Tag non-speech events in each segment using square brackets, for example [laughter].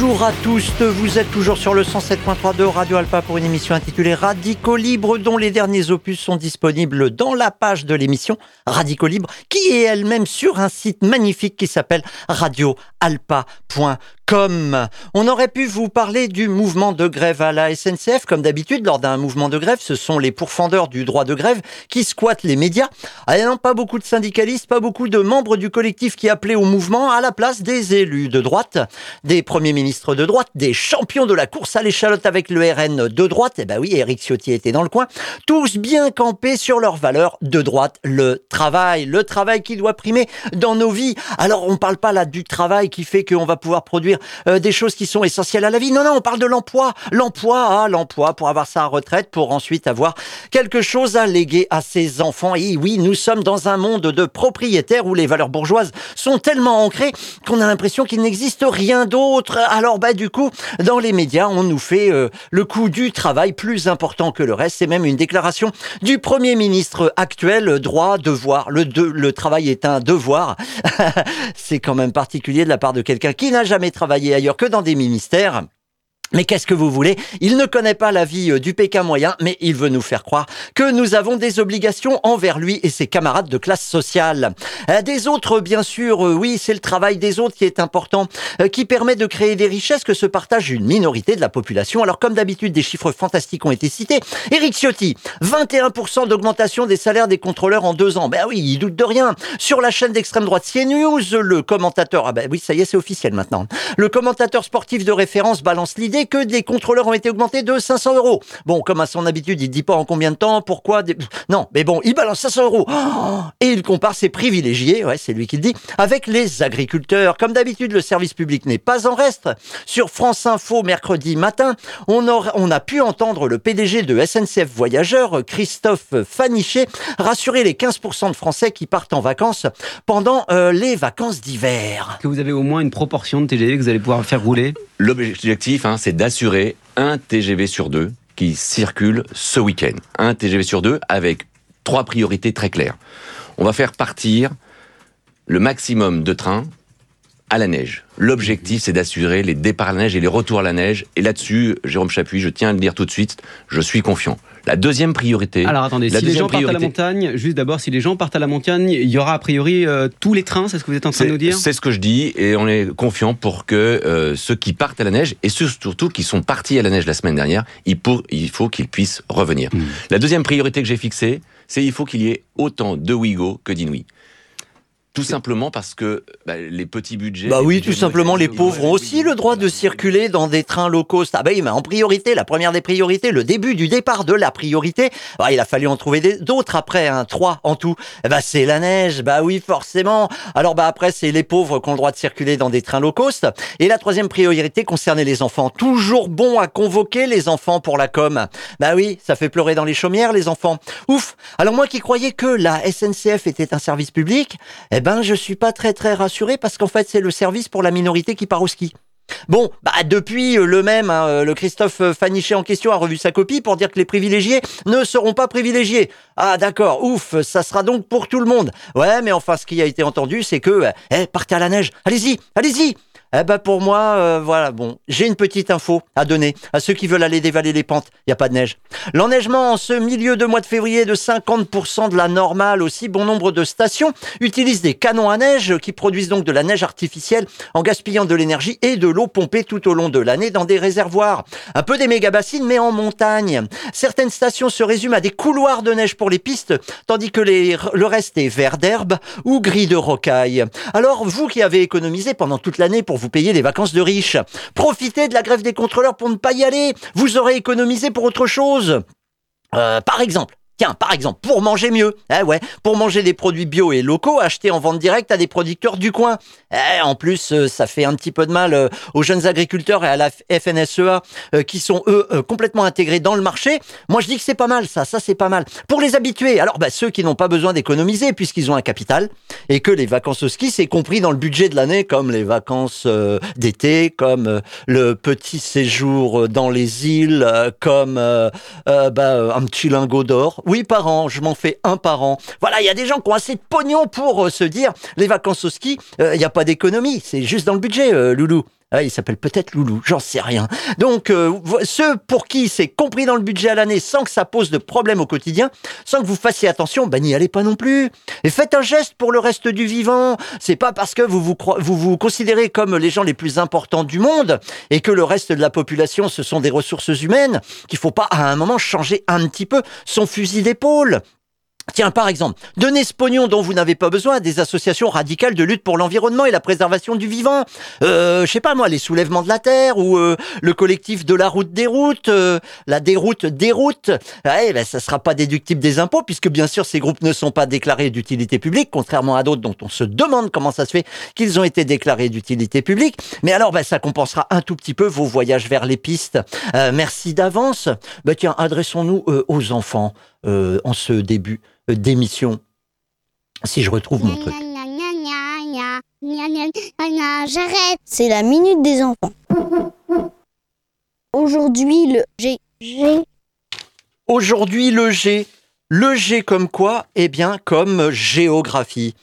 Bonjour à tous, vous êtes toujours sur le 107.3 de Radio Alpa pour une émission intitulée Radico Libre dont les derniers opus sont disponibles dans la page de l'émission Radico Libre qui est elle-même sur un site magnifique qui s'appelle radioalpa.com. On aurait pu vous parler du mouvement de grève à la SNCF comme d'habitude lors d'un mouvement de grève, ce sont les pourfendeurs du droit de grève qui squattent les médias. Ah non, pas beaucoup de syndicalistes, pas beaucoup de membres du collectif qui appelaient au mouvement à la place des élus de droite, des premiers ministres de droite, des champions de la course à l'échalote avec le RN de droite. Eh ben oui, Eric Ciotti était dans le coin. Tous bien campés sur leurs valeurs de droite, le travail, le travail qui doit primer dans nos vies. Alors on parle pas là du travail qui fait qu'on va pouvoir produire euh, des choses qui sont essentielles à la vie. Non, non, on parle de l'emploi. L'emploi, ah, l'emploi pour avoir sa retraite, pour ensuite avoir quelque chose à léguer à ses enfants. Et oui, nous sommes dans un monde de propriétaires où les valeurs bourgeoises sont tellement ancrées qu'on a l'impression qu'il n'existe rien d'autre. Alors bah du coup, dans les médias, on nous fait euh, le coup du travail plus important que le reste. C'est même une déclaration du Premier ministre actuel, droit, devoir. Le, le travail est un devoir. [laughs] C'est quand même particulier de la part de quelqu'un qui n'a jamais travaillé ailleurs que dans des ministères. Mais qu'est-ce que vous voulez? Il ne connaît pas la vie euh, du Pékin moyen, mais il veut nous faire croire que nous avons des obligations envers lui et ses camarades de classe sociale. Euh, des autres, bien sûr, euh, oui, c'est le travail des autres qui est important, qui permet de créer des richesses que se partage une minorité de la population. Alors, comme d'habitude, des chiffres fantastiques ont été cités. Eric Ciotti, 21% d'augmentation des salaires des contrôleurs en deux ans. Ben oui, il doute de rien. Sur la chaîne d'extrême droite CNews, le commentateur, ah ben oui, ça y est, c'est officiel maintenant. Le commentateur sportif de référence balance l'idée que des contrôleurs ont été augmentés de 500 euros. Bon, comme à son habitude, il dit pas en combien de temps, pourquoi. Non, mais bon, il balance 500 euros. et il compare ses privilégiés, ouais, c'est lui qui le dit, avec les agriculteurs. Comme d'habitude, le service public n'est pas en reste. Sur France Info, mercredi matin, on, on a pu entendre le PDG de SNCF Voyageurs, Christophe Fanichet, rassurer les 15% de Français qui partent en vacances pendant euh, les vacances d'hiver. Que vous avez au moins une proportion de TGV que vous allez pouvoir faire rouler? L'objectif, hein, c'est d'assurer un TGV sur deux qui circule ce week-end. Un TGV sur deux avec trois priorités très claires. On va faire partir le maximum de trains à la neige. L'objectif, c'est d'assurer les départs à la neige et les retours à la neige. Et là-dessus, Jérôme Chapuis, je tiens à le dire tout de suite, je suis confiant. La deuxième priorité. Alors attendez, si les gens partent à la montagne, juste d'abord, si les gens partent à la montagne, il y aura a priori euh, tous les trains, c'est ce que vous êtes en train de nous dire C'est ce que je dis et on est confiant pour que euh, ceux qui partent à la neige et ceux surtout qui sont partis à la neige la semaine dernière, il, faut qu'ils puissent revenir. Hmm. La deuxième priorité que j'ai fixée, c'est il faut qu'il y ait autant de Ouigo que d'Inouï. Tout simplement parce que bah, les petits budgets. Bah oui, tout simplement, les pauvres ont aussi le droit de circuler dans des trains low cost. Ah bah oui, mais en priorité, la première des priorités, le début du départ de la priorité, bah, il a fallu en trouver d'autres après, un hein, trois en tout. Eh bah c'est la neige, bah oui, forcément. Alors bah après, c'est les pauvres qui ont le droit de circuler dans des trains low cost. Et la troisième priorité concernait les enfants. Toujours bon à convoquer les enfants pour la com. Bah oui, ça fait pleurer dans les chaumières, les enfants. Ouf. Alors moi qui croyais que la SNCF était un service public, eh ben ben je suis pas très très rassuré parce qu'en fait c'est le service pour la minorité qui part au ski. Bon, bah depuis euh, le même, hein, euh, le Christophe euh, Fanichet en question a revu sa copie pour dire que les privilégiés ne seront pas privilégiés. Ah d'accord, ouf, ça sera donc pour tout le monde. Ouais, mais enfin ce qui a été entendu, c'est que, eh, partez à la neige, allez-y, allez-y, eh ben pour moi, euh, voilà, bon, j'ai une petite info à donner à ceux qui veulent aller dévaler les pentes. Il n'y a pas de neige. L'enneigement en ce milieu de mois de février de 50% de la normale. Aussi, bon nombre de stations utilisent des canons à neige qui produisent donc de la neige artificielle en gaspillant de l'énergie et de l'eau pompée tout au long de l'année dans des réservoirs. Un peu des méga bassines, mais en montagne. Certaines stations se résument à des couloirs de neige pour les pistes, tandis que le reste est vert d'herbe ou gris de rocaille. Alors, vous qui avez économisé pendant toute l'année pour vous payer des vacances de riches. Profitez de la grève des contrôleurs pour ne pas y aller. Vous aurez économisé pour autre chose. Euh, par exemple, Tiens, par exemple, pour manger mieux, eh ouais, pour manger des produits bio et locaux achetés en vente directe à des producteurs du coin. Eh, en plus, euh, ça fait un petit peu de mal euh, aux jeunes agriculteurs et à la FNSEA euh, qui sont eux complètement intégrés dans le marché. Moi, je dis que c'est pas mal, ça, ça c'est pas mal. Pour les habitués, alors bah, ceux qui n'ont pas besoin d'économiser puisqu'ils ont un capital et que les vacances au ski c'est compris dans le budget de l'année, comme les vacances d'été, comme le petit séjour dans les îles, comme bah, un petit lingot d'or oui, par an, je m'en fais un par an. Voilà, il y a des gens qui ont assez de pognon pour euh, se dire les vacances au ski, il euh, n'y a pas d'économie, c'est juste dans le budget, euh, Loulou. Ah, il s'appelle peut-être Loulou, j'en sais rien. Donc, euh, ceux pour qui c'est compris dans le budget à l'année sans que ça pose de problème au quotidien, sans que vous fassiez attention, ben n'y allez pas non plus. Et faites un geste pour le reste du vivant. C'est pas parce que vous vous, vous vous considérez comme les gens les plus importants du monde et que le reste de la population ce sont des ressources humaines qu'il faut pas à un moment changer un petit peu son fusil d'épaule. Tiens, par exemple, donnez ce pognon dont vous n'avez pas besoin à des associations radicales de lutte pour l'environnement et la préservation du vivant. Euh, je sais pas moi, les soulèvements de la terre ou euh, le collectif de la route des routes, euh, la déroute des routes. Ouais, ben, ça sera pas déductible des impôts puisque bien sûr ces groupes ne sont pas déclarés d'utilité publique, contrairement à d'autres dont on se demande comment ça se fait qu'ils ont été déclarés d'utilité publique. Mais alors, ben, ça compensera un tout petit peu vos voyages vers les pistes. Euh, merci d'avance. Ben, tiens, adressons-nous euh, aux enfants en ce début d'émission. Si je retrouve mon truc. J'arrête. C'est la minute des enfants. Aujourd'hui, le G. G. Aujourd'hui, le G. Le G comme quoi? Eh bien, comme géographie.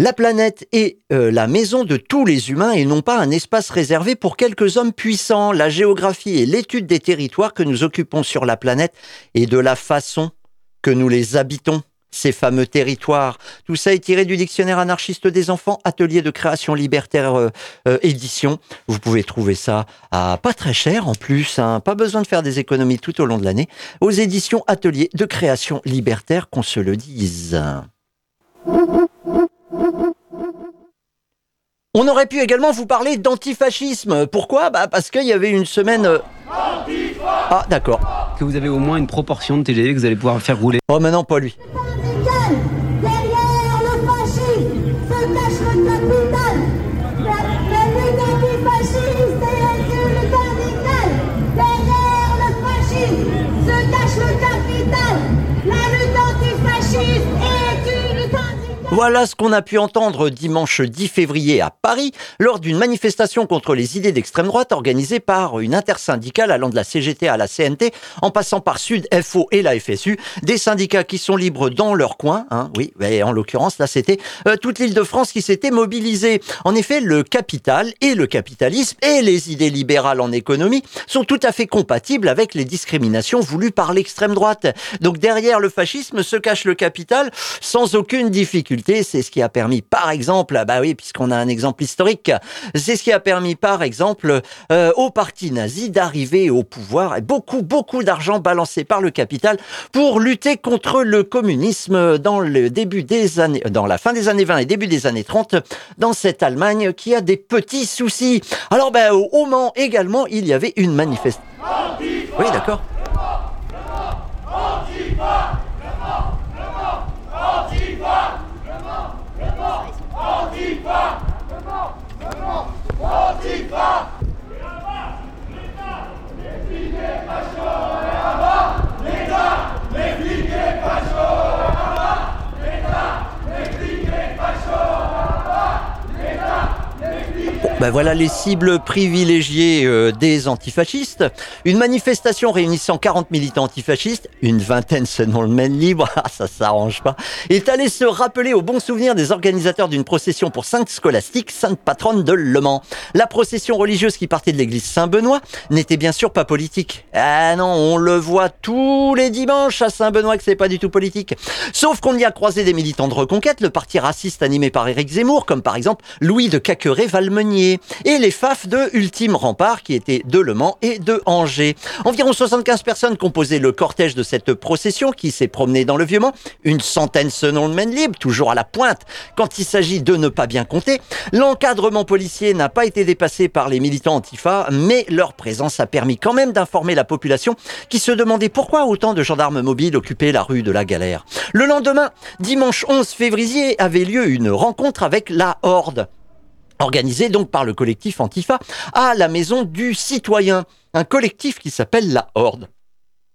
La planète est euh, la maison de tous les humains et non pas un espace réservé pour quelques hommes puissants. La géographie est l'étude des territoires que nous occupons sur la planète et de la façon que nous les habitons, ces fameux territoires. Tout ça est tiré du dictionnaire anarchiste des enfants, atelier de création libertaire euh, euh, édition. Vous pouvez trouver ça à pas très cher en plus, hein. pas besoin de faire des économies tout au long de l'année, aux éditions atelier de création libertaire, qu'on se le dise. On aurait pu également vous parler d'antifascisme. Pourquoi? Bah Parce qu'il y avait une semaine... Euh, ah, d'accord. Que vous avez au moins une proportion de TGV que vous allez pouvoir faire rouler. Oh, maintenant, pas lui. Voilà ce qu'on a pu entendre dimanche 10 février à Paris lors d'une manifestation contre les idées d'extrême droite organisée par une intersyndicale allant de la CGT à la CNT en passant par Sud FO et la FSU, des syndicats qui sont libres dans leur coin. Hein, oui, en l'occurrence là c'était euh, toute l'île de France qui s'était mobilisée. En effet, le capital et le capitalisme et les idées libérales en économie sont tout à fait compatibles avec les discriminations voulues par l'extrême droite. Donc derrière le fascisme se cache le capital sans aucune difficulté. C'est ce qui a permis, par exemple, bah oui, puisqu'on a un exemple historique, c'est ce qui a permis, par exemple, euh, au parti nazi d'arriver au pouvoir et beaucoup, beaucoup d'argent balancé par le capital pour lutter contre le communisme dans le début des années, dans la fin des années 20 et début des années 30, dans cette Allemagne qui a des petits soucis. Alors, ben, au Mans également, il y avait une manifestation. Oui, d'accord. 十 Ben voilà les cibles privilégiées euh, des antifascistes. Une manifestation réunissant 40 militants antifascistes, une vingtaine selon le Maine libre, [laughs] ah, ça s'arrange pas, est allé se rappeler au bon souvenir des organisateurs d'une procession pour Sainte Scolastique, sainte patronne de Le Mans. La procession religieuse qui partait de l'église Saint-Benoît n'était bien sûr pas politique. Ah non, on le voit tous les dimanches à Saint-Benoît que c'est pas du tout politique. Sauf qu'on y a croisé des militants de reconquête, le parti raciste animé par Éric Zemmour, comme par exemple Louis de Caqueret-Valmenier et les FAF de Ultime Rempart qui étaient de Le Mans et de Angers. Environ 75 personnes composaient le cortège de cette procession qui s'est promenée dans le Vieux-Mans, une centaine selon le Maine Libre, toujours à la pointe quand il s'agit de ne pas bien compter. L'encadrement policier n'a pas été dépassé par les militants antifa, mais leur présence a permis quand même d'informer la population qui se demandait pourquoi autant de gendarmes mobiles occupaient la rue de la Galère. Le lendemain, dimanche 11 février, avait lieu une rencontre avec la Horde organisé donc par le collectif Antifa à la maison du citoyen, un collectif qui s'appelle la Horde.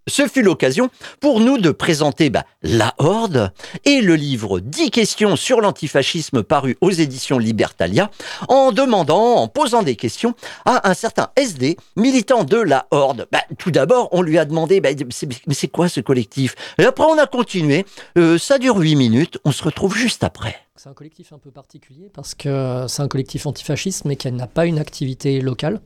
Ce fut l'occasion pour nous de présenter bah, La Horde et le livre 10 questions sur l'antifascisme paru aux éditions Libertalia en demandant, en posant des questions à un certain SD, militant de La Horde. Bah, tout d'abord, on lui a demandé bah, mais c'est quoi ce collectif? Et après, on a continué. Euh, ça dure 8 minutes. On se retrouve juste après. C'est un collectif un peu particulier parce que c'est un collectif antifasciste mais qui n'a pas une activité locale.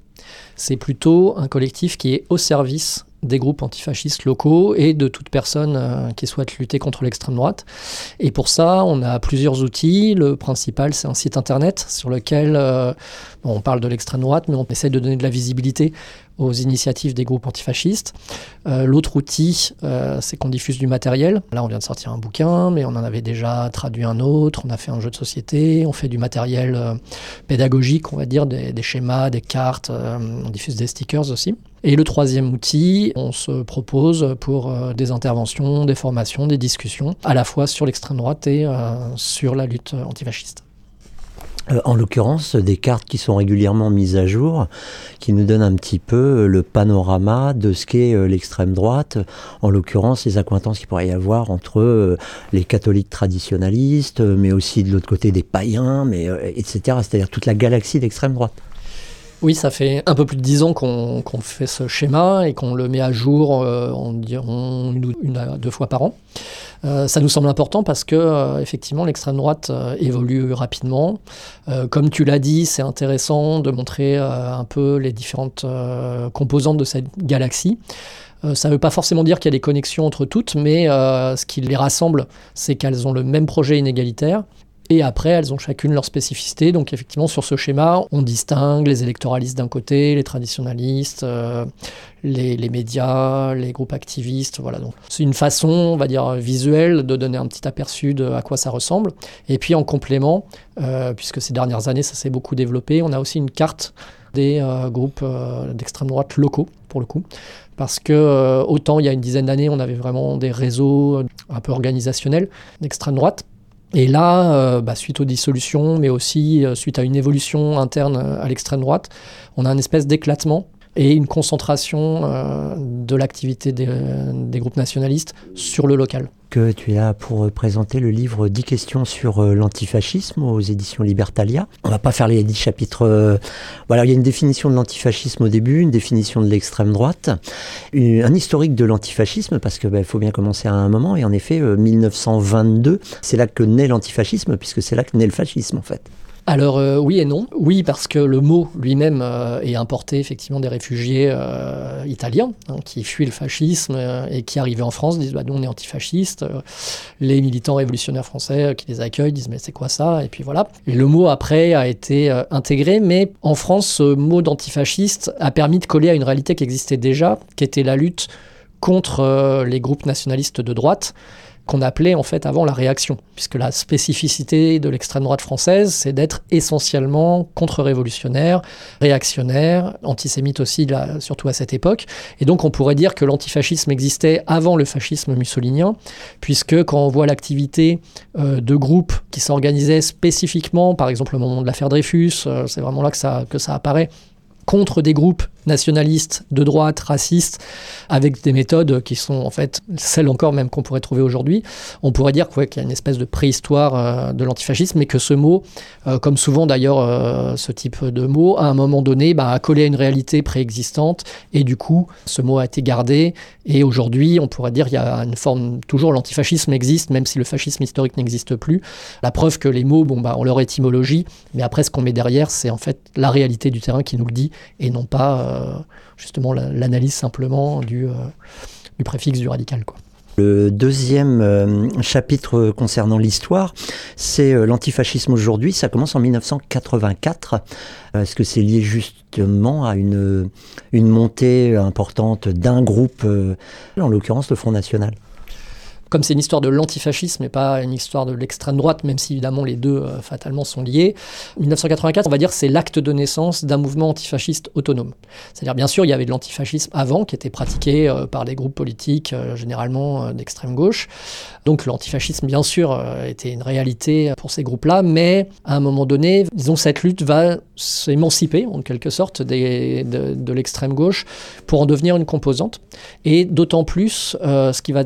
C'est plutôt un collectif qui est au service des groupes antifascistes locaux et de toute personne euh, qui souhaite lutter contre l'extrême droite. Et pour ça, on a plusieurs outils. Le principal, c'est un site internet sur lequel euh, on parle de l'extrême droite, mais on essaie de donner de la visibilité aux initiatives des groupes antifascistes. Euh, l'autre outil, c'est qu'on diffuse du matériel. Là, on vient de sortir un bouquin, mais on en avait déjà traduit un autre. On a fait un jeu de société, on fait du matériel pédagogique, on va dire, des, schémas, des cartes, on diffuse des stickers aussi. Et le troisième outil, on se propose pour euh, des interventions, des formations, des discussions, à la fois sur l'extrême droite et euh, sur la lutte antifasciste. Euh, en l'occurrence, des cartes qui sont régulièrement mises à jour, qui nous donnent un petit peu le panorama de ce qu'est l'extrême droite, en l'occurrence les accointances qu'il pourrait y avoir entre les catholiques traditionnalistes, mais aussi de l'autre côté des païens, mais, etc., c'est-à-dire toute la galaxie d'extrême droite. Oui, ça fait un peu plus de dix ans qu'on fait ce schéma et qu'on le met à jour euh, environ une, à deux fois par an. Euh, ça nous semble important parce que euh, effectivement l'extrême droite euh, évolue rapidement. comme tu l'as dit, c'est intéressant de montrer un peu les différentes composantes de cette galaxie. ça ne veut pas forcément dire qu'il y a des connexions entre toutes, mais ce qui les rassemble, c'est qu'elles ont le même projet inégalitaire et après, elles ont chacune leur spécificité. Donc effectivement, sur ce schéma, on distingue les électoralistes d'un côté, les traditionnalistes, euh, les, médias, les groupes activistes. Voilà. Donc c'est une façon, on va dire, visuelle de donner un petit aperçu de à quoi ça ressemble. Et puis en complément, euh, puisque ces dernières années, ça s'est beaucoup développé, on a aussi une carte des euh, groupes d'extrême droite locaux, pour le coup. Parce que autant il y a une dizaine d'années, on avait vraiment des réseaux un peu organisationnels d'extrême droite et là, euh, bah, suite aux dissolutions, mais aussi euh, suite à une évolution interne euh, à l'extrême droite, on a une espèce d'éclatement et une concentration de l'activité des, groupes nationalistes sur le local. Que tu es là pour présenter le livre 10 questions sur l'antifascisme aux éditions Libertalia. On va pas faire les 10 chapitres. voilà, il y a une définition de l'antifascisme au début, une définition de l'extrême droite, un historique de l'antifascisme, parce qu'il bah, faut bien commencer à un moment, et en effet, 1922, c'est là que naît l'antifascisme, puisque c'est là que naît le fascisme en fait. Alors euh, oui et non. Oui parce que le mot lui-même euh, est importé effectivement des réfugiés euh, italiens hein, qui fuient le fascisme et qui arrivaient en France disent bah, nous on est antifascistes. les militants révolutionnaires français qui les accueillent disent mais c'est quoi ça? Et puis voilà. Le mot après a été intégré, mais en France ce mot d'antifasciste a permis de coller à une réalité qui existait déjà, qui était la lutte contre les groupes nationalistes de droite qu'on appelait en fait avant la réaction, puisque la spécificité de l'extrême droite française, c'est d'être essentiellement contre-révolutionnaire, réactionnaire, antisémite aussi, surtout à cette époque. Et donc on pourrait dire que l'antifascisme existait avant le fascisme mussolinien, puisque quand on voit l'activité euh, de groupes qui s'organisaient spécifiquement, par exemple au moment de l'affaire Dreyfus, euh, c'est vraiment là que ça, que ça apparaît, contre des groupes nationalistes de droite, racistes, avec des méthodes qui sont en fait celles encore même qu'on pourrait trouver aujourd'hui. On pourrait dire qu'il y a une espèce de préhistoire euh, de l'antifascisme, mais que ce mot, euh, comme souvent d'ailleurs euh, ce type de mot, à un moment donné, bah, a collé à une réalité préexistante, et du coup, ce mot a été gardé, et aujourd'hui, on pourrait dire qu'il y a une forme, toujours l'antifascisme existe, même si le fascisme historique n'existe plus. La preuve que les mots, bon, bah, ont leur étymologie, mais après, ce qu'on met derrière, c'est en fait la réalité du terrain qui nous le dit, et non pas justement l'analyse simplement du, euh, du, préfixe du radical. Le deuxième euh, chapitre concernant l'histoire, c'est l'antifascisme aujourd'hui. Ça commence en 1984. Est-ce que c'est lié justement à une, une montée importante d'un groupe, en l'occurrence le Front National? Comme c'est une histoire de l'antifascisme et pas une histoire de l'extrême droite, même si évidemment les deux euh, fatalement sont liés, 1984, on va dire, c'est l'acte de naissance d'un mouvement antifasciste autonome. C'est-à-dire, bien sûr, il y avait de l'antifascisme avant, qui était pratiqué euh, par des groupes politiques, euh, généralement d'extrême gauche. Donc l'antifascisme, bien sûr, était une réalité pour ces groupes-là, mais à un moment donné, disons, cette lutte va s'émanciper, en quelque sorte, de l'extrême gauche pour en devenir une composante. Et d'autant plus, ce qui va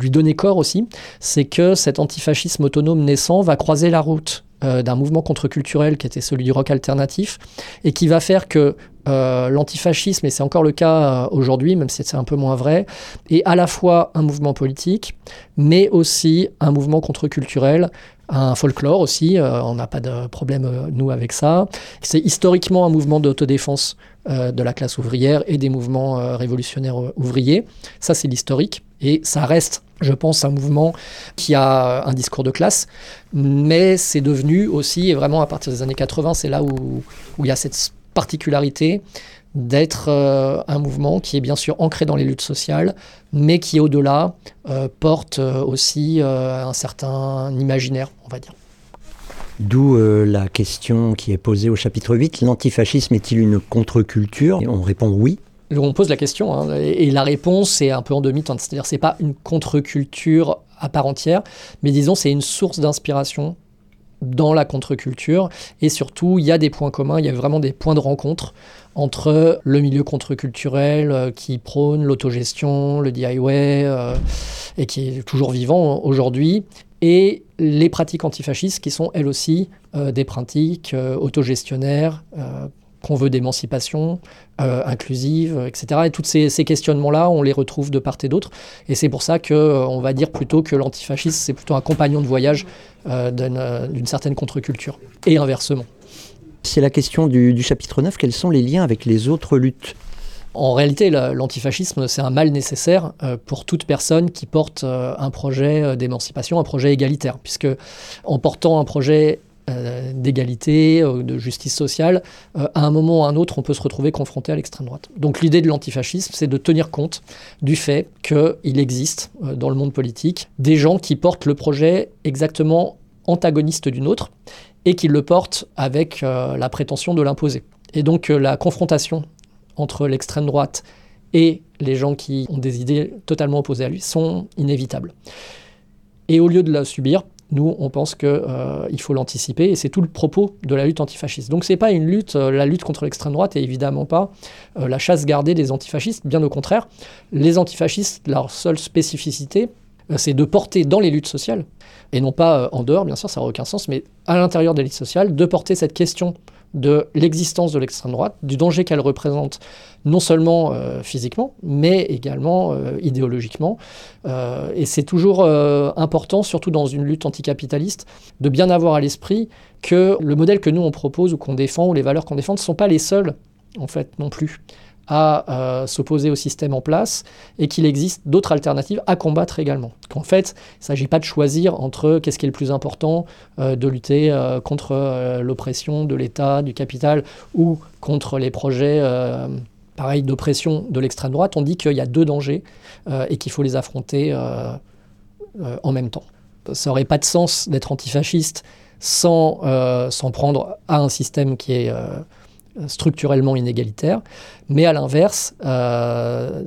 lui donner corps aussi, c'est que cet antifascisme autonome naissant va croiser la route euh, d'un mouvement contre-culturel qui était celui du rock alternatif, et qui va faire que euh, l'antifascisme, et c'est encore le cas euh, aujourd'hui, même si c'est un peu moins vrai, est à la fois un mouvement politique, mais aussi un mouvement contre-culturel, un folklore aussi, on n'a pas de problème nous avec ça. C'est historiquement un mouvement d'autodéfense de la classe ouvrière et des mouvements révolutionnaires ouvriers. Ça, c'est l'historique. Et ça reste, je pense, un mouvement qui a un discours de classe, mais c'est devenu aussi, et vraiment à partir des années 80, c'est là où, où il y a cette particularité d'être euh, un mouvement qui est bien sûr ancré dans les luttes sociales, mais qui au-delà euh, porte euh, aussi un certain imaginaire, on va dire. D'où la question qui est posée au chapitre 8, l'antifascisme est-il une contre-culture? On répond oui, on pose la question, hein, et, la réponse est un peu en demi-teinte. C'est-à-dire, c'est pas une contre-culture à part entière, mais disons, c'est une source d'inspiration dans la contre-culture. Et surtout, il y a des points communs, il y a vraiment des points de rencontre entre le milieu contre-culturel euh, qui prône l'autogestion, le DIY, euh, et qui est toujours vivant aujourd'hui, et les pratiques antifascistes qui sont elles aussi euh, des pratiques autogestionnaires qu'on veut d'émancipation euh, inclusive, etc. Et tous ces, questionnements-là, on les retrouve de part et d'autre. Et c'est pour ça qu'on euh, va dire plutôt que l'antifascisme, c'est plutôt un compagnon de voyage euh, d'une certaine contre-culture. Et inversement. C'est la question du, chapitre 9. Quels sont les liens avec les autres luttes? En réalité, l'antifascisme, c'est un mal nécessaire pour toute personne qui porte un projet d'émancipation, un projet égalitaire, puisque en portant un projet euh, d'égalité, euh, de justice sociale, euh, à un moment ou à un autre, on peut se retrouver confronté à l'extrême droite. Donc l'idée de l'antifascisme, c'est de tenir compte du fait qu'il existe dans le monde politique des gens qui portent le projet exactement antagoniste d'une autre et qui le portent avec la prétention de l'imposer. Et donc la confrontation entre l'extrême droite et les gens qui ont des idées totalement opposées à lui sont inévitables. Et au lieu de la subir, nous, on pense qu'il euh, faut l'anticiper et c'est tout le propos de la lutte antifasciste. Donc c'est pas une lutte, euh, la lutte contre l'extrême droite et évidemment pas euh, la chasse gardée des antifascistes, bien au contraire. Les antifascistes, leur seule spécificité, c'est de porter dans les luttes sociales, et non pas en dehors, bien sûr, ça n'a aucun sens, mais à l'intérieur des luttes sociales, de porter cette question de l'existence de l'extrême droite, du danger qu'elle représente, non seulement euh, physiquement, mais également euh, idéologiquement. Euh, et c'est toujours important, surtout dans une lutte anticapitaliste, de bien avoir à l'esprit que le modèle que nous on propose ou qu'on défend, ou les valeurs qu'on défend, ne sont pas les seules, en fait, non plus à euh, s'opposer au système en place et qu'il existe d'autres alternatives à combattre également. Qu'en fait, il ne s'agit pas de choisir entre qu'est-ce qui est le plus important, euh, de lutter euh, contre l'oppression de l'État, du capital ou contre les projets pareil d'oppression de l'extrême droite. On dit qu'il y a deux dangers et qu'il faut les affronter en même temps. Ça n'aurait pas de sens d'être antifasciste sans s'en prendre à un système qui est structurellement inégalitaire, mais à l'inverse, euh,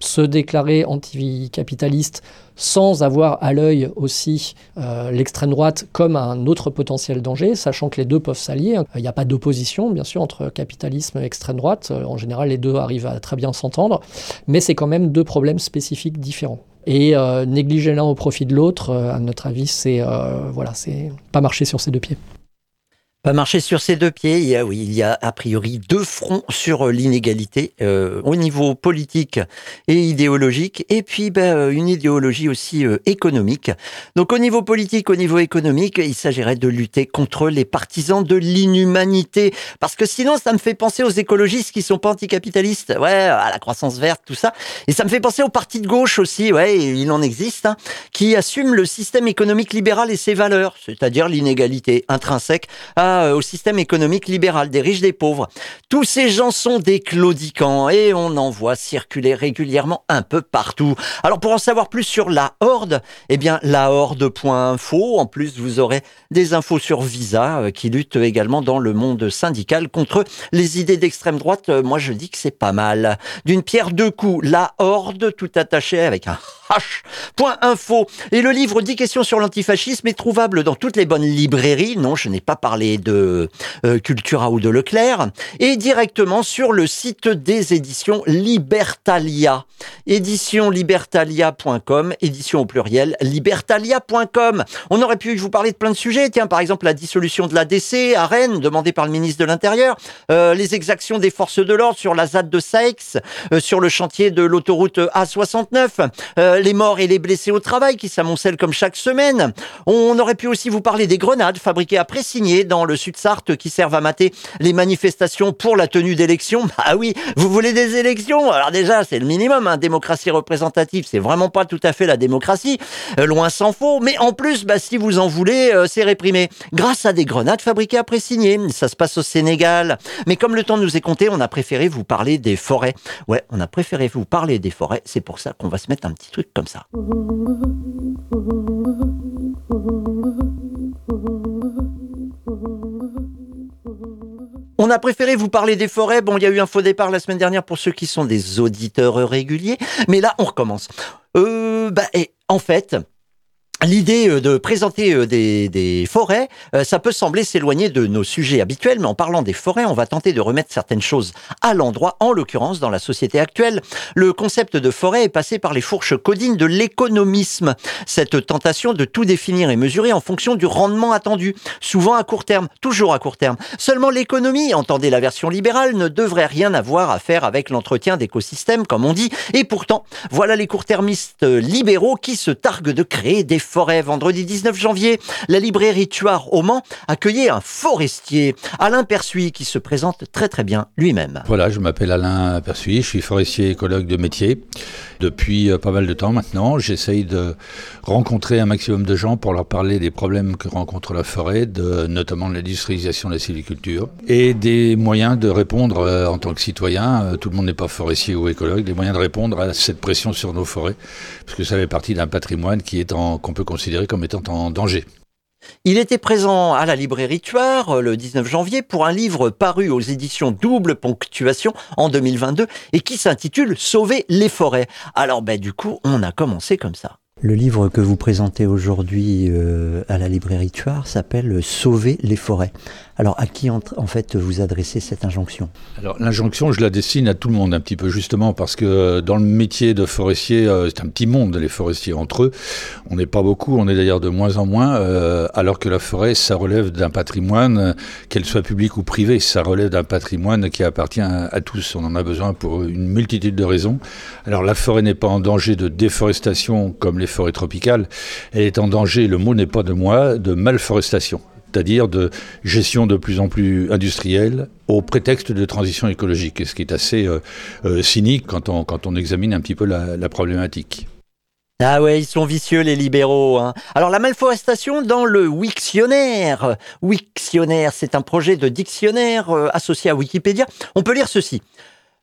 se déclarer anticapitaliste sans avoir à l'œil aussi euh, l'extrême droite comme un autre potentiel danger, sachant que les deux peuvent s'allier. Il n'y a pas d'opposition, bien sûr, entre capitalisme et extrême droite. En général, les deux arrivent à très bien s'entendre, mais c'est quand même deux problèmes spécifiques différents. Et euh, négliger l'un au profit de l'autre, à notre avis, c'est voilà, c'est pas marcher sur ses deux pieds. Pas marcher sur ses deux pieds. Il y a, oui, il y a a priori deux fronts sur euh, l'inégalité euh, au niveau politique et idéologique, et puis euh, une idéologie aussi économique. Donc au niveau politique, au niveau économique, il s'agirait de lutter contre les partisans de l'inhumanité, parce que sinon ça me fait penser aux écologistes qui sont pas anticapitalistes, ouais, à la croissance verte, tout ça, et ça me fait penser aux partis de gauche aussi, ouais, il en existe, hein, qui assument le système économique libéral et ses valeurs, c'est-à-dire l'inégalité intrinsèque. Euh, au système économique libéral des riches des pauvres. Tous ces gens sont des claudicants et on en voit circuler régulièrement un peu partout. Alors pour en savoir plus sur la Horde, eh bien la Horde.info. En plus, vous aurez des infos sur Visa euh, qui lutte également dans le monde syndical contre les idées d'extrême droite. Euh, Moi, je dis que c'est pas mal. D'une pierre deux coups, la Horde tout attaché avec un H.info. Et le livre 10 questions sur l'antifascisme est trouvable dans toutes les bonnes librairies. Non, je n'ai pas parlé de euh, Cultura ou de Leclerc. Et directement sur le site des éditions Libertalia. Éditionlibertalia.com, édition au pluriel, libertalia.com. On aurait pu vous parler de plein de sujets. Tiens, par exemple, la dissolution de l'ADC à Rennes, demandée par le ministre de l'Intérieur. Euh, les exactions des forces de l'ordre sur la ZAD de Saix, euh, sur le chantier de l'autoroute A69. Euh, les morts et les blessés au travail qui s'amoncellent comme chaque semaine. On aurait pu aussi vous parler des grenades fabriquées à Pressigné dans le Sud-Sarthe qui servent à mater les manifestations pour la tenue d'élections. [laughs] Ah oui, vous voulez des élections? Alors déjà, c'est le minimum, hein. démocratie représentative, c'est vraiment pas tout à fait la démocratie, euh, loin s'en faut, mais en plus, bah, si vous en voulez, euh, c'est réprimé. Grâce à des grenades fabriquées à Pressigné, ça se passe au Sénégal. Mais comme le temps nous est compté, on a préféré vous parler des forêts. Ouais, on a préféré vous parler des forêts, c'est pour ça qu'on va se mettre un petit truc comme ça. [laughs] On a préféré vous parler des forêts. Bon, il y a eu un faux départ la semaine dernière pour ceux qui sont des auditeurs réguliers. Mais là, on recommence. Euh, bah, en fait, L'idée euh, de présenter euh, des, des forêts, euh, ça peut sembler s'éloigner de nos sujets habituels, mais en parlant des forêts, on va tenter de remettre certaines choses à l'endroit, en l'occurrence dans la société actuelle. Le concept de forêt est passé par les fourches codines de l'économisme, cette tentation de tout définir et mesurer en fonction du rendement attendu, souvent à court terme, toujours à court terme. Seulement l'économie, entendez la version libérale, ne devrait rien avoir à faire avec l'entretien d'écosystèmes, comme on dit, et pourtant, voilà les court-termistes libéraux qui se targuent de créer des forêt. Vendredi 19 janvier, la librairie Tuard au Mans accueillait un forestier, Alain Persuy, qui se présente très très bien lui-même. Voilà, je m'appelle Alain Persuy, je suis forestier écologue de métier. Depuis euh, pas mal de temps maintenant, j'essaye de rencontrer un maximum de gens pour leur parler des problèmes que rencontre la forêt, notamment de l'industrialisation de la sylviculture, et des moyens de répondre euh, en tant que citoyen, euh, tout le monde n'est pas forestier ou écologue, des moyens de répondre à cette pression sur nos forêts, parce que ça fait partie d'un patrimoine qui est en, qu'on considéré comme étant en danger. Il était présent à la librairie Tuard le 19 janvier pour un livre paru aux éditions Double Ponctuation en 2022 et qui s'intitule Sauver les forêts. Alors ben du coup, on a commencé comme ça. Le livre que vous présentez aujourd'hui euh, à la librairie Tuard s'appelle Sauver les forêts. Alors à qui en, fait vous adressez cette injonction? Alors l'injonction, je la dessine à tout le monde un petit peu justement parce que dans le métier de forestier, euh, c'est un petit monde les forestiers entre eux. On n'est pas beaucoup, on est d'ailleurs de moins en moins, euh, alors que la forêt, ça relève d'un patrimoine, qu'elle soit publique ou privée, ça relève d'un patrimoine qui appartient à, à tous. On en a besoin pour une multitude de raisons. Alors la forêt n'est pas en danger de déforestation comme les forêts tropicales, elle est en danger, le mot n'est pas de moi, de malforestation c'est-à-dire de gestion de plus en plus industrielle au prétexte de transition écologique, ce qui est assez euh, euh, cynique quand on, quand on examine un petit peu la, la problématique. Ah ouais, ils sont vicieux les libéraux. Hein. Alors la malforestation dans le Wiktionnaire. Wiktionnaire, c'est un projet de dictionnaire euh, associé à Wikipédia. On peut lire ceci.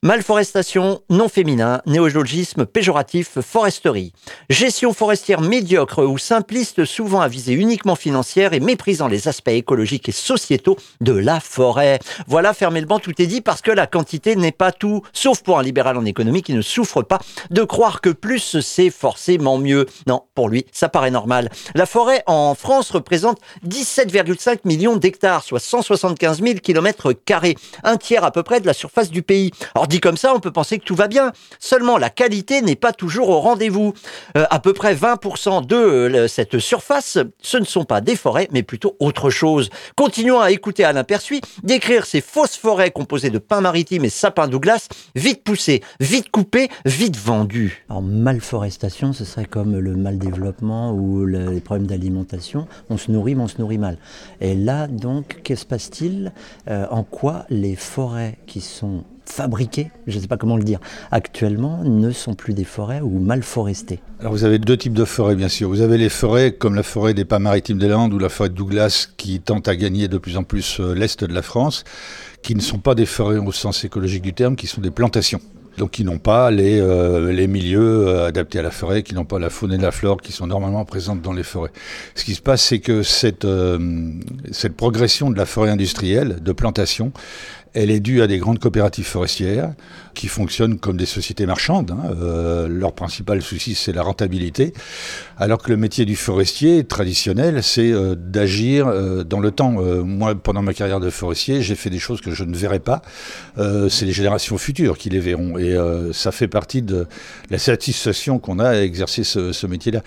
Malforestation, non féminin, néologisme péjoratif, foresterie. Gestion forestière médiocre ou simpliste, souvent à visée uniquement financière et méprisant les aspects écologiques et sociétaux de la forêt. Voilà, fermez le banc, tout est dit parce que la quantité n'est pas tout, sauf pour un libéral en économie qui ne souffre pas de croire que plus c'est forcément mieux. Non, pour lui, ça paraît normal. La forêt en France représente 17,5 millions d'hectares, soit 175 000 kilomètres carrés, un tiers à peu près de la surface du pays. Dit comme ça, on peut penser que tout va bien. Seulement, la qualité n'est pas toujours au rendez-vous. Euh, à peu près 20% de euh, cette surface, ce ne sont pas des forêts, mais plutôt autre chose. Continuons à écouter Alain Persuy décrire ces fausses forêts composées de pins maritimes et sapins Douglas, vite poussées, vite coupées, vite vendues. En malforestation, ce serait comme le mal développement ou le, les problèmes d'alimentation. On se nourrit, mais on se nourrit mal. Et là, donc, qu'est-ce se passe-t-il? Euh, En quoi les forêts qui sont fabriquées, je ne sais pas comment le dire, actuellement ne sont plus des forêts ou mal forestées Alors vous avez deux types de forêts bien sûr. Vous avez les forêts comme la forêt des pas maritimes des Landes ou la forêt de Douglas qui tente à gagner de plus en plus euh, l'est de la France, qui ne sont pas des forêts au sens écologique du terme, qui sont des plantations donc qui n'ont pas les, euh, les milieux euh, adaptés à la forêt, qui n'ont pas la faune et la flore qui sont normalement présentes dans les forêts. Ce qui se passe, c'est que cette, cette progression de la forêt industrielle, de plantation, elle est due à des grandes coopératives forestières qui fonctionnent comme des sociétés marchandes. Hein. Euh, leur principal souci, c'est la rentabilité. Alors que le métier du forestier traditionnel, c'est euh, d'agir euh, dans le temps. Moi, pendant ma carrière de forestier, j'ai fait des choses que je ne verrai pas. C'est les générations futures qui les verront. Et ça fait partie de la satisfaction qu'on a à exercer ce, ce métier-là.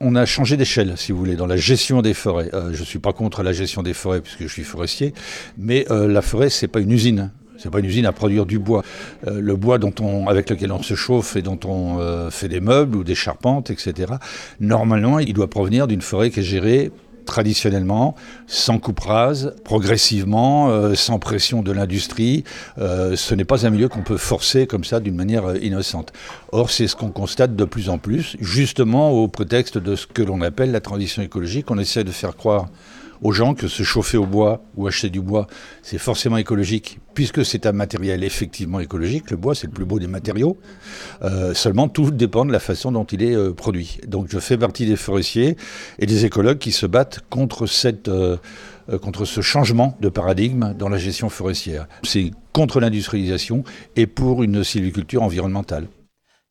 on a changé d'échelle, si vous voulez, dans la gestion des forêts. je ne suis pas contre la gestion des forêts puisque je suis forestier, mais la forêt c'est pas une usine. C'est pas une usine à produire du bois. Euh, le bois dont on, avec lequel on se chauffe et dont on euh, fait des meubles ou des charpentes, etc. Normalement, il doit provenir d'une forêt qui est gérée traditionnellement, sans coupe rase, progressivement, euh, sans pression de l'industrie. Ce n'est pas un milieu qu'on peut forcer comme ça d'une manière innocente. Or, c'est ce qu'on constate de plus en plus, justement au prétexte de ce que l'on appelle la transition écologique. On essaie de faire croire aux gens que se chauffer au bois ou acheter du bois, c'est forcément écologique, puisque c'est un matériel effectivement écologique. Le bois, c'est le plus beau des matériaux. Euh, seulement, tout dépend de la façon dont il est euh, produit. Donc, je fais partie des forestiers et des écologues qui se battent contre cette... Euh, contre ce changement de paradigme dans la gestion forestière. C'est contre l'industrialisation et pour une sylviculture environnementale.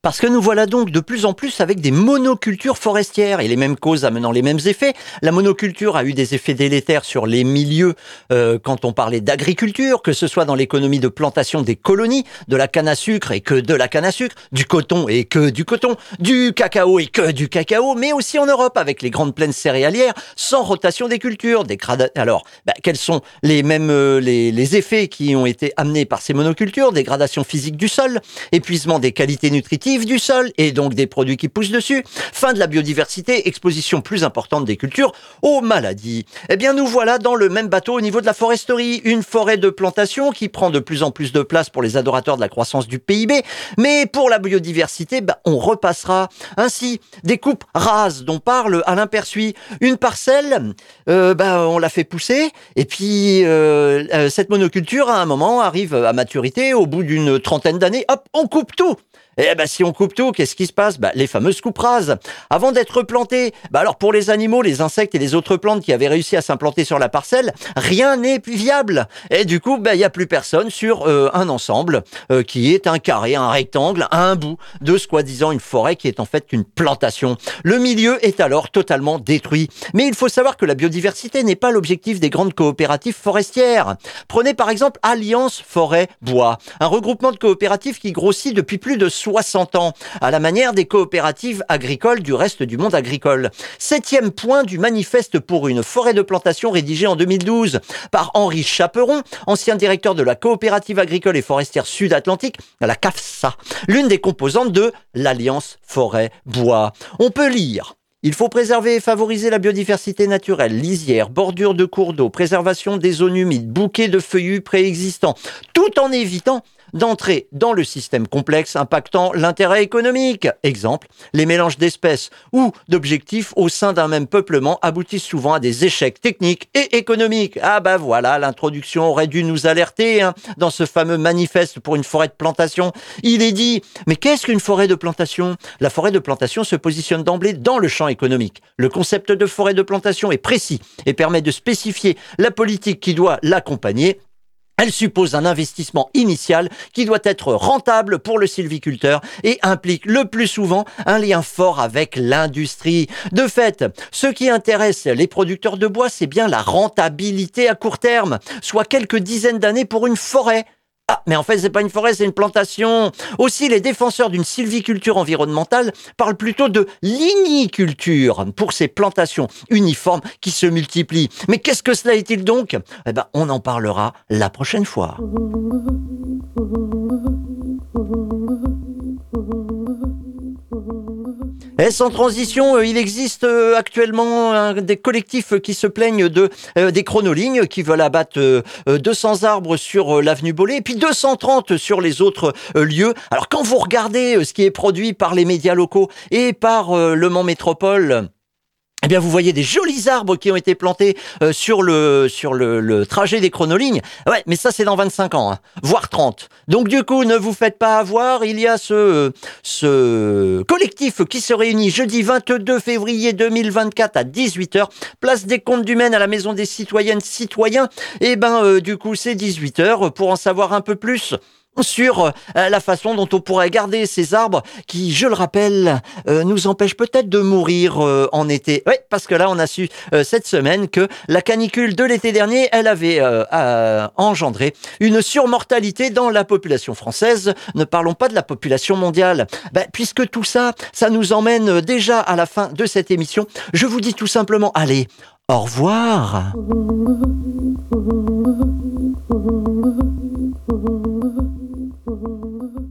Parce que nous voilà donc de plus en plus avec des monocultures forestières et les mêmes causes amenant les mêmes effets. La monoculture a eu des effets délétères sur les milieux euh, quand on parlait d'agriculture, que ce soit dans l'économie de plantation des colonies, de la canne à sucre et que de la canne à sucre, du coton et que du coton, du cacao et que du cacao, mais aussi en Europe avec les grandes plaines céréalières sans rotation des cultures. Des Alors, bah, quels sont les mêmes euh, les, les effets qui ont été amenés par ces monocultures Dégradation physique du sol, épuisement des qualités nutritives du sol et donc des produits qui poussent dessus, fin de la biodiversité, exposition plus importante des cultures aux maladies. Eh bien, nous voilà dans le même bateau au niveau de la foresterie, une forêt de plantation qui prend de plus en plus de place pour les adorateurs de la croissance du PIB, mais pour la biodiversité, bah, on repassera. Ainsi, des coupes rases dont parle Alain Persuis, une parcelle, euh, bah, on la fait pousser, et puis euh, euh, cette monoculture, à un moment, arrive à maturité, au bout d'une trentaine d'années, hop, on coupe tout eh ben, si on coupe tout, qu'est-ce qui se passe? Bah, Les fameuses coupes. Avant d'être plantées, bah alors pour les animaux, les insectes et les autres plantes qui avaient réussi à s'implanter sur la parcelle, rien n'est viable. Et du coup, bah, il n'y a plus personne sur euh, un ensemble euh, qui est un carré, un rectangle, un bout de soi-disant une forêt qui est en fait une plantation. Le milieu est alors totalement détruit. Mais il faut savoir que la biodiversité n'est pas l'objectif des grandes coopératives forestières. Prenez par exemple Alliance Forêt Bois, un regroupement de coopératives qui grossit depuis plus de 60 ans, à la manière des coopératives agricoles du reste du monde agricole. Septième point du manifeste pour une forêt de plantation rédigé en 2012 par Henri Chaperon, ancien directeur de la coopérative agricole et forestière sud-atlantique, la CAFSA, l'une des composantes de l'Alliance Forêt-Bois. On peut lire il faut préserver et favoriser la biodiversité naturelle, lisières, bordures de cours d'eau, préservation des zones humides, bouquets de feuillus préexistants, tout en évitant d'entrer dans le système complexe impactant l'intérêt économique. Exemple, les mélanges d'espèces ou d'objectifs au sein d'un même peuplement aboutissent souvent à des échecs techniques et économiques. Ah bah voilà, l'introduction aurait dû nous alerter hein, dans ce fameux manifeste pour une forêt de plantation. Il est dit, mais qu'est-ce qu'une forêt de plantation? La forêt de plantation se positionne d'emblée dans le champ économique. Le concept de forêt de plantation est précis et permet de spécifier la politique qui doit l'accompagner elle suppose un investissement initial qui doit être rentable pour le sylviculteur et implique le plus souvent un lien fort avec l'industrie. De fait, ce qui intéresse les producteurs de bois, c'est bien la rentabilité à court terme, soit quelques dizaines d'années pour une forêt ah, mais en fait, c'est pas une forêt, c'est une plantation. Aussi, les défenseurs d'une sylviculture environnementale parlent plutôt de ligniculture pour ces plantations uniformes qui se multiplient. Mais qu'est-ce que cela est-il donc? Eh ben, on en parlera la prochaine fois. Et sans transition, euh, il existe euh, actuellement des collectifs qui se plaignent de euh, des chronolignes qui veulent abattre euh, euh, 200 arbres sur l'avenue Bollé et puis 230 sur les autres lieux. Alors quand vous regardez ce qui est produit par les médias locaux et par Le Mans Métropole, eh bien, vous voyez des jolis arbres qui ont été plantés euh, sur le sur le, trajet des chronolignes. Ouais, mais ça c'est dans 25 ans, hein, voire 30. Donc du coup, ne vous faites pas avoir. Il y a ce ce collectif qui se réunit jeudi 22 février 2024 à 18h, place des Comptes du Maine à la Maison des Citoyennes Citoyens. Et ben, euh, du coup, c'est 18h pour en savoir un peu plus sur euh, la façon dont on pourrait garder ces arbres qui, je le rappelle, euh, nous empêchent peut-être de mourir euh, en été. Oui, parce que là, on a su cette semaine que la canicule de l'été dernier, elle avait engendré une surmortalité dans la population française. Ne parlons pas de la population mondiale. Ben, puisque tout ça, ça nous emmène déjà à la fin de cette émission. Je vous dis tout simplement, allez, au revoir. [laughs] Ooh.